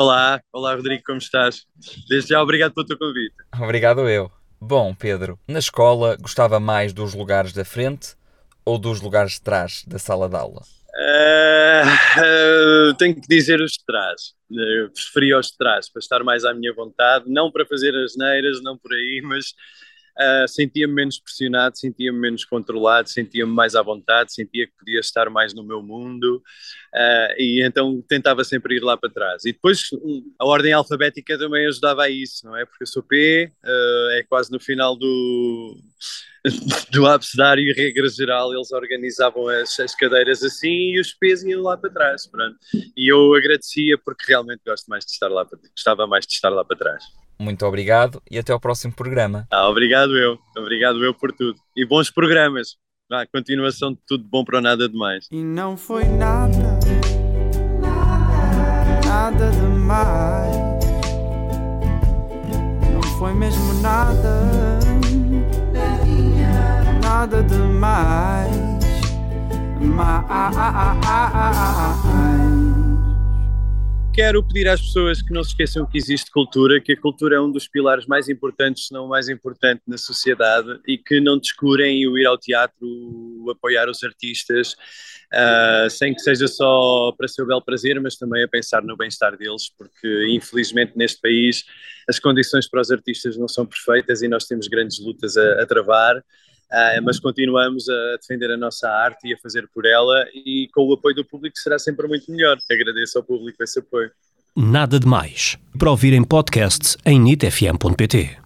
Olá, olá Rodrigo, como estás? Desde já, obrigado pelo teu convite. Obrigado eu. Bom, Pedro, na escola gostava mais dos lugares da frente ou dos lugares de trás da sala de aula? Uh, uh, tenho que dizer os de trás. Uh, preferia os de trás, para estar mais à minha vontade, não para fazer as neiras, não por aí, mas Uh, sentia-me menos pressionado, sentia-me menos controlado, sentia-me mais à vontade, sentia que podia estar mais no meu mundo uh, e então tentava sempre ir lá para trás. E depois a ordem alfabética também ajudava a isso, não é? Porque eu sou P, uh, é quase no final do, do abecedário e regra geral eles organizavam as, as, cadeiras assim e os P's iam lá para trás. Pronto. E eu agradecia porque realmente gosto mais de estar lá, gostava mais de estar lá para trás. Muito obrigado e até ao próximo programa. Ah, obrigado eu, obrigado eu por tudo. E bons programas. Ah, continuação de tudo bom para o nada demais. E não foi nada, nada demais. Não foi mesmo nada, nada demais. Mais quero pedir às pessoas que não se esqueçam que existe cultura, que a cultura é um dos pilares mais importantes, se não o mais importante na sociedade e que não descurem o ir ao teatro, o apoiar os artistas, uh, sem que seja só para seu belo prazer, mas também a pensar no bem-estar deles, porque infelizmente neste país as condições para os artistas não são perfeitas e nós temos grandes lutas a, a travar. Uh, mas continuamos a defender a nossa arte e a fazer por ela e com o apoio do público será sempre muito melhor. Agradeço ao público esse apoio. Nada de mais. Para ouvir em podcast em nitfm.pt.